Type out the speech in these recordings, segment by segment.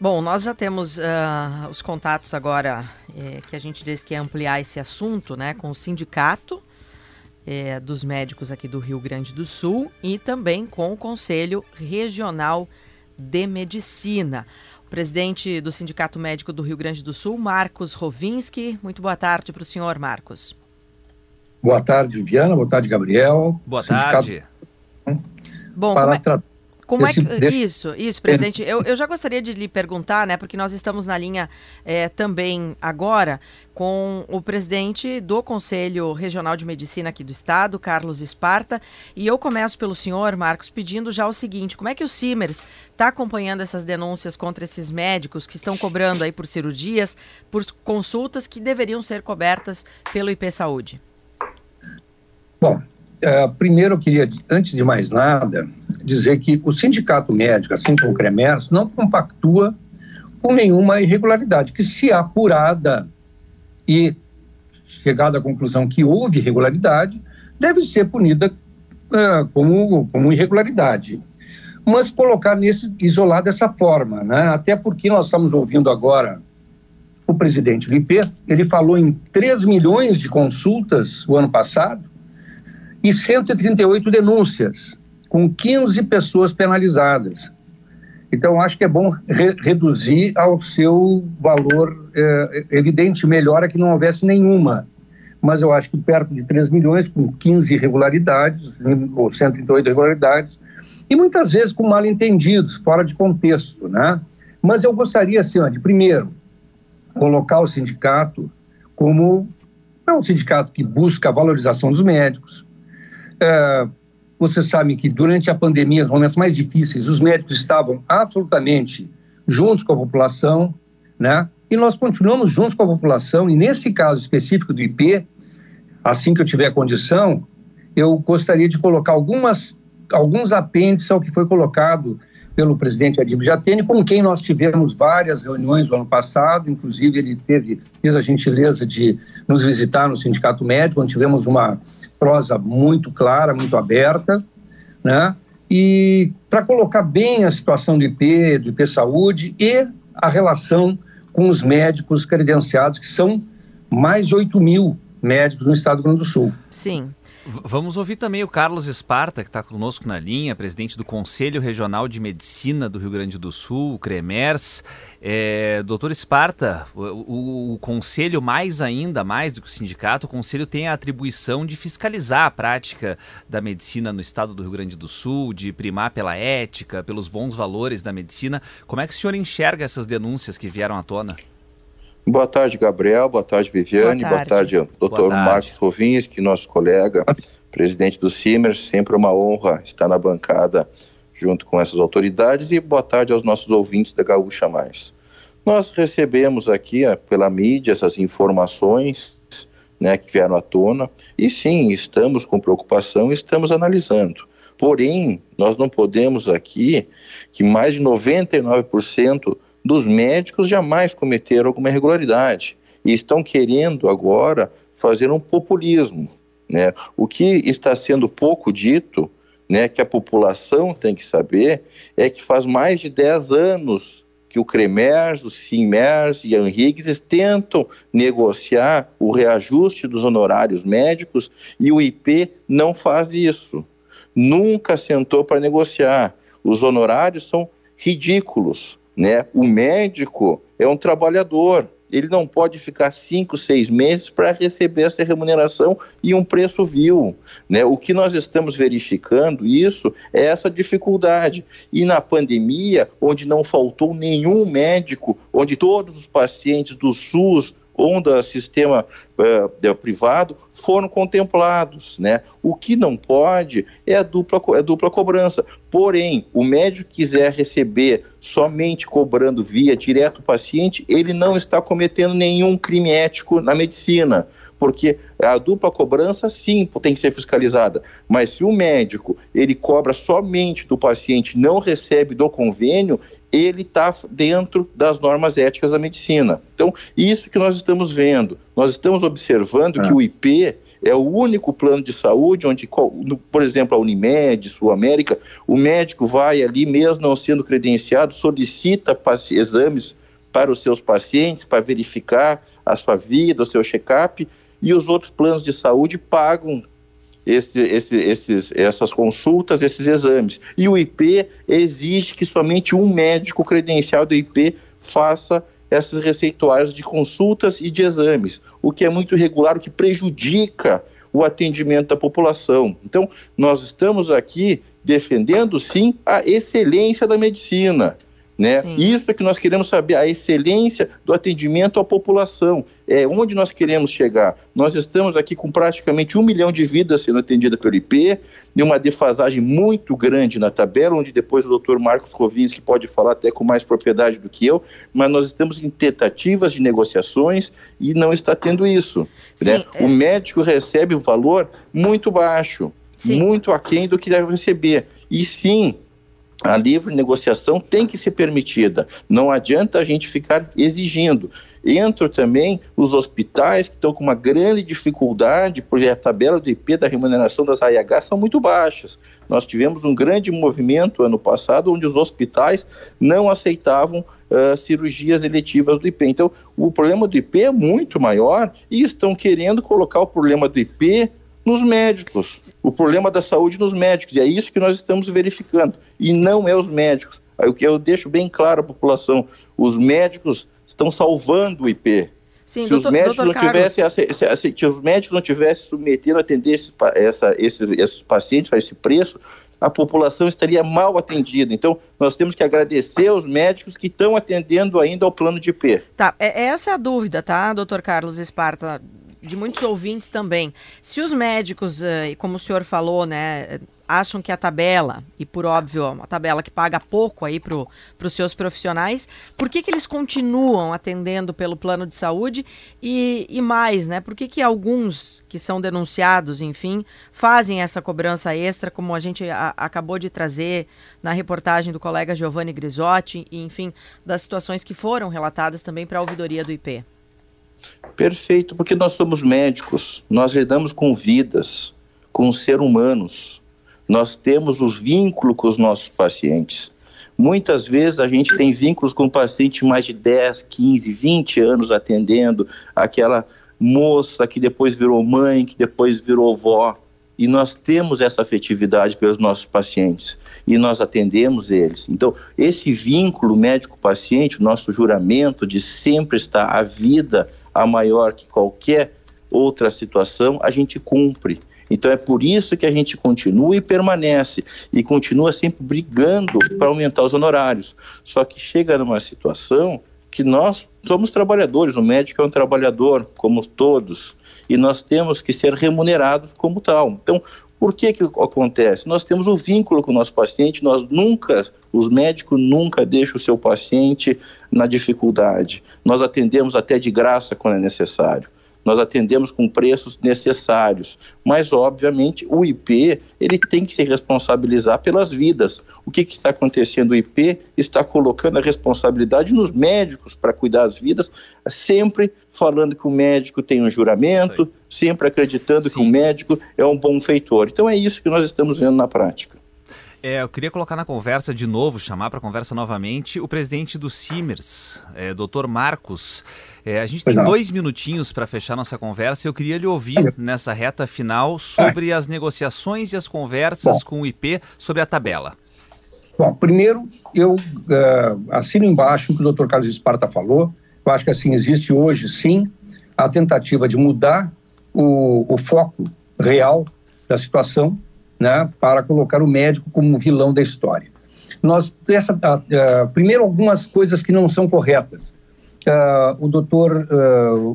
Bom, nós já temos uh, os contatos agora eh, que a gente diz que é ampliar esse assunto, né, com o sindicato eh, dos médicos aqui do Rio Grande do Sul e também com o Conselho Regional de Medicina. O presidente do Sindicato Médico do Rio Grande do Sul, Marcos Rovinski. Muito boa tarde para o senhor, Marcos. Boa tarde, Viviana. Boa tarde, Gabriel. Boa tarde. Bom, para é... Como é que. Isso, isso, presidente. Eu, eu já gostaria de lhe perguntar, né, porque nós estamos na linha é, também agora com o presidente do Conselho Regional de Medicina aqui do Estado, Carlos Esparta. E eu começo pelo senhor, Marcos, pedindo já o seguinte: como é que o Simers está acompanhando essas denúncias contra esses médicos que estão cobrando aí por cirurgias, por consultas que deveriam ser cobertas pelo IP Saúde? Bom, Uh, primeiro, eu queria, antes de mais nada, dizer que o sindicato médico, assim como o CREMERS, não compactua com nenhuma irregularidade, que se apurada e chegada à conclusão que houve irregularidade, deve ser punida uh, como, como irregularidade. Mas colocar nesse isolado dessa forma, né? até porque nós estamos ouvindo agora o presidente IP, ele falou em 3 milhões de consultas o ano passado, e 138 denúncias, com 15 pessoas penalizadas. Então, acho que é bom re reduzir ao seu valor é, evidente. Melhor é que não houvesse nenhuma. Mas eu acho que perto de 3 milhões, com 15 irregularidades, ou 138 irregularidades, e muitas vezes com mal entendidos, fora de contexto. Né? Mas eu gostaria, assim, ó, de primeiro, colocar o sindicato como é um sindicato que busca a valorização dos médicos, é, vocês sabem que durante a pandemia, nos momentos mais difíceis, os médicos estavam absolutamente juntos com a população, né? E nós continuamos juntos com a população, e nesse caso específico do IP, assim que eu tiver condição, eu gostaria de colocar algumas, alguns apêndices ao que foi colocado pelo presidente Adib Jatene, com quem nós tivemos várias reuniões no ano passado, inclusive ele teve, fez a gentileza de nos visitar no Sindicato Médico, onde tivemos uma, prosa muito clara, muito aberta, né? E para colocar bem a situação do IP, do IP Saúde e a relação com os médicos credenciados, que são mais de 8 mil médicos no estado do Rio Grande do Sul. Sim. Vamos ouvir também o Carlos Esparta, que está conosco na linha, presidente do Conselho Regional de Medicina do Rio Grande do Sul, o CREMERS. É, doutor Esparta, o, o, o, Conselho, mais ainda, mais do que o sindicato, o Conselho tem a atribuição de fiscalizar a prática da medicina no estado do Rio Grande do Sul, de primar pela ética, pelos bons valores da medicina. Como é que o senhor enxerga essas denúncias que vieram à tona? Boa tarde, Gabriel. Boa tarde, Viviane. Boa tarde, Boa tarde doutor Marcos Rovinski, nosso colega, presidente do CIMER. Sempre uma honra estar na bancada junto com essas autoridades. E boa tarde aos nossos ouvintes da Gaúcha Mais. Nós recebemos aqui eh, pela mídia essas informações né, que vieram à tona e sim, estamos com preocupação, estamos analisando. Porém, nós não podemos aqui que mais de 99% dos médicos jamais cometeram alguma irregularidade e estão querendo agora fazer um populismo. Né? O que está sendo pouco dito, né, que a população tem que saber, é que faz mais de 10 anos que o CREMERS, o CIMERS e a Henriques tentam negociar o reajuste dos honorários médicos e o IP não faz isso. Nunca sentou para negociar. Os honorários são ridículos. Né? O médico é um trabalhador, ele não pode ficar cinco, seis meses para receber essa remuneração e um preço vil. Né? O que nós estamos verificando, isso, é essa dificuldade. E na pandemia, onde não faltou nenhum médico, onde todos os pacientes do SUS ou do sistema uh, privado foram contemplados, né? O que não pode é a dupla, é a dupla cobrança. Porém, o médico quiser receber somente cobrando via direto o paciente, ele não está cometendo nenhum crime ético na medicina porque a dupla cobrança sim tem que ser fiscalizada, mas se o médico ele cobra somente do paciente, não recebe do convênio, ele está dentro das normas éticas da medicina. Então, isso que nós estamos vendo. Nós estamos observando que é. o IP É o único plano de saúde onde, por exemplo, a Unimed, Sul América, o médico vai ali, mesmo não sendo credenciado, solicita exames para os seus pacientes, para verificar a sua vida, o seu check-up, e os outros planos de saúde pagam esse, esse, esses, essas consultas, esses exames. E o IP exige que somente um médico credencial do IP faça esses receituários de consultas e de exames, o que é muito irregular, o que prejudica o atendimento da população. Então, nós estamos aqui defendendo, sim, a excelência da medicina. Né? Isso é que nós queremos saber, a excelência do atendimento à população. É onde nós queremos chegar. Nós estamos aqui com praticamente um milhão de vidas sendo atendidas pelo IP, e uma defasagem muito grande na tabela, onde depois o doutor Marcos Rovinski pode falar até com mais propriedade do que eu, mas nós estamos em tentativas de negociações e não está tendo isso. Sim, né? é... O médico recebe um valor muito baixo, sim. muito aquém do que deve receber. E sim, a livre negociação tem que ser permitida. Não adianta a gente ficar exigindo. Entram também os hospitais que estão com uma grande dificuldade, porque a tabela do IP da remuneração das AIH são muito baixas. Nós tivemos um grande movimento ano passado, onde os hospitais não aceitavam uh, cirurgias eletivas do IP. Então, o problema do IP é muito maior e estão querendo colocar o problema do IP nos médicos, o problema da saúde nos médicos, e é isso que nós estamos verificando, e não é os médicos. Aí o que eu deixo bem claro à população, os médicos estão salvando o IP. Sim, se, doutor, os médicos não tivessem, se, se, se, os médicos não tivessem submetido a atender esses, essa, esses, esses pacientes a esse preço, a população estaria mal atendida. Então, nós temos que agradecer aos médicos que estão atendendo ainda ao plano de IP. Tá, é, essa é a dúvida, tá, doutor Carlos Esparta? De muitos ouvintes também. Se os médicos, eh, como o senhor falou, né, acham que a tabela, e por óbvio, uma tabela que paga pouco aí para os seus profissionais, por que, que eles continuam atendendo pelo plano de saúde e, e mais, né? Por que, que alguns que são denunciados, enfim, fazem essa cobrança extra, como a gente a, acabou de trazer na reportagem do colega Giovanni Grisotti, e, enfim, das situações que foram relatadas também para a ouvidoria do IP? Perfeito, porque nós somos médicos, nós lidamos com vidas, com seres humanos, nós temos os vínculos com os nossos pacientes. Muitas vezes a gente tem vínculos com o paciente mais de 10, 15, 20 anos atendendo, aquela moça que depois virou mãe, que depois virou avó. E nós temos essa afetividade pelos nossos pacientes e nós atendemos eles. Então, esse vínculo médico-paciente, nosso juramento de sempre estar a vida a maior que qualquer outra situação, a gente cumpre. Então é por isso que a gente continua e permanece e continua sempre brigando para aumentar os honorários. Só que chega numa situação que nós somos trabalhadores, o médico é um trabalhador, como todos, e nós temos que ser remunerados como tal. Então, por que que acontece? Nós temos um vínculo com o nosso paciente, nós nunca, os médicos nunca deixam o seu paciente na dificuldade. Nós atendemos até de graça quando é necessário nós atendemos com preços necessários, mas obviamente o IP ele tem que se responsabilizar pelas vidas. O que, que está acontecendo? O IP está colocando a responsabilidade nos médicos para cuidar das vidas, sempre falando que o médico tem um juramento, sempre acreditando Sim. que o médico é um bom feitor. Então é isso que nós estamos vendo na prática. É, eu queria colocar na conversa de novo, chamar para a conversa novamente o presidente do Simers, é, doutor Marcos. É, a gente tem dois minutinhos para fechar nossa conversa eu queria lhe ouvir nessa reta final sobre as negociações e as conversas Bom. com o IP sobre a tabela. Bom, primeiro, eu uh, assino embaixo o que o doutor Carlos Esparta falou. Eu acho que assim, existe hoje, sim, a tentativa de mudar o, o foco real da situação né, para colocar o médico como vilão da história. Nós, essa, uh, uh, primeiro, algumas coisas que não são corretas. Uh, o doutor,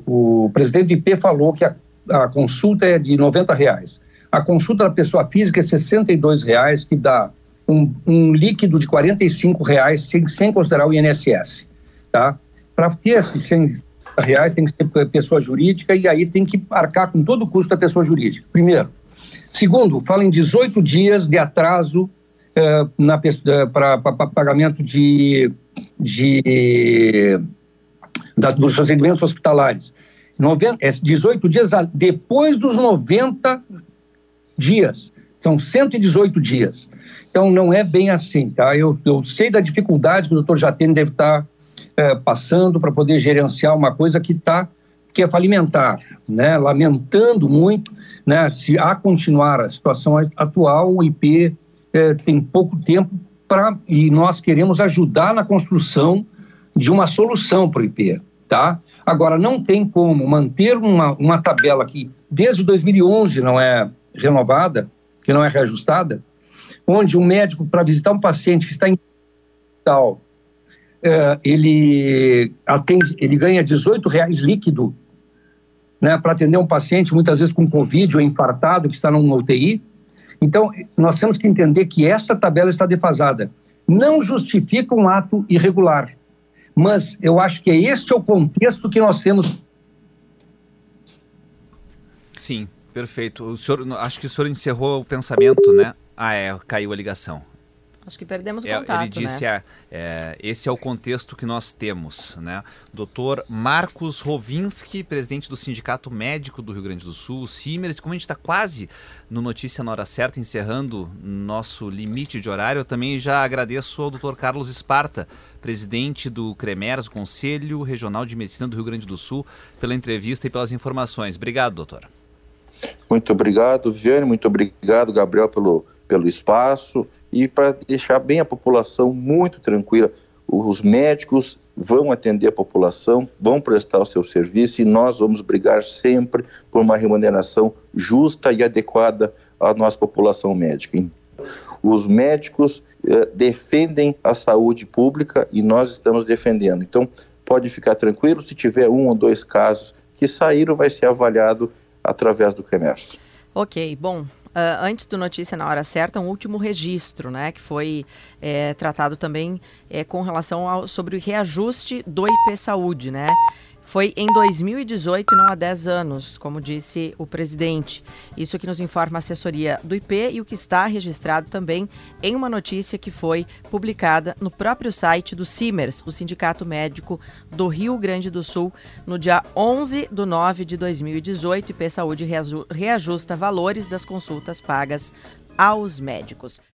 o presidente do IP falou que a, a, consulta é de 90 reais. A consulta da pessoa física é 62 reais, que dá um, um líquido de 45 reais sem, sem considerar o INSS. Tá? Para ter esses 100 reais tem que ser pessoa jurídica e aí tem que arcar com todo o custo da pessoa jurídica. Primeiro. Segundo, fala em 18 dias de atraso eh, para pagamento de, de, da, dos procedimentos hospitalares. 90, 18 dias depois dos 90 dias. São 118 dias. Então, não é bem assim, tá? Eu, eu sei da dificuldade que o doutor Jatene deve estar é, passando para poder gerenciar uma coisa que está que é falimentar, né? Lamentando muito, né? Se a continuar a situação atual, o IP é, tem pouco tempo para e nós queremos ajudar na construção de uma solução para o IP, tá? Agora não tem como manter uma, uma tabela que desde 2011 não é renovada, que não é reajustada, onde um médico para visitar um paciente que está em hospital, é, ele atende, ele ganha 18 reais líquido né, para atender um paciente, muitas vezes com Covid ou infartado, que está numa UTI. Então, nós temos que entender que essa tabela está defasada. Não justifica um ato irregular, mas eu acho que é este o contexto que nós temos. Sim, perfeito. O senhor, acho que o senhor encerrou o pensamento, né? Ah, é, caiu a ligação. Acho que perdemos o contato, Ele disse, né? é, esse é o contexto que nós temos, né? Doutor Marcos Rovinski, presidente do Sindicato Médico do Rio Grande do Sul, Simers, como a gente está quase no Notícia na Hora Certa, encerrando nosso limite de horário, eu também já agradeço ao doutor Carlos Esparta, presidente do CREMERS, Conselho Regional de Medicina do Rio Grande do Sul, pela entrevista e pelas informações. Obrigado, doutor. Muito obrigado, Viane, muito obrigado, Gabriel, pelo pelo espaço e para deixar bem a população muito tranquila. Os médicos vão atender a população, vão prestar o seu serviço e nós vamos brigar sempre por uma remuneração justa e adequada à nossa população médica. Os médicos eh, defendem a saúde pública e nós estamos defendendo. Então, pode ficar tranquilo, se tiver um ou dois casos que saíram, vai ser avaliado através do CREMERS. Ok, bom, Uh, antes do Notícia na Hora Certa, um último registro, né, que foi é, tratado também é, com relação ao, sobre o reajuste do IP Saúde, né? Foi em 2018 e não há 10 anos, como disse o presidente. Isso que nos informa a assessoria do IP e o que está registrado também em uma notícia que foi publicada no próprio site do CIMERS, o Sindicato Médico do Rio Grande do Sul, no dia 11 de 9 de 2018. IP Saúde reajusta valores das consultas pagas aos médicos.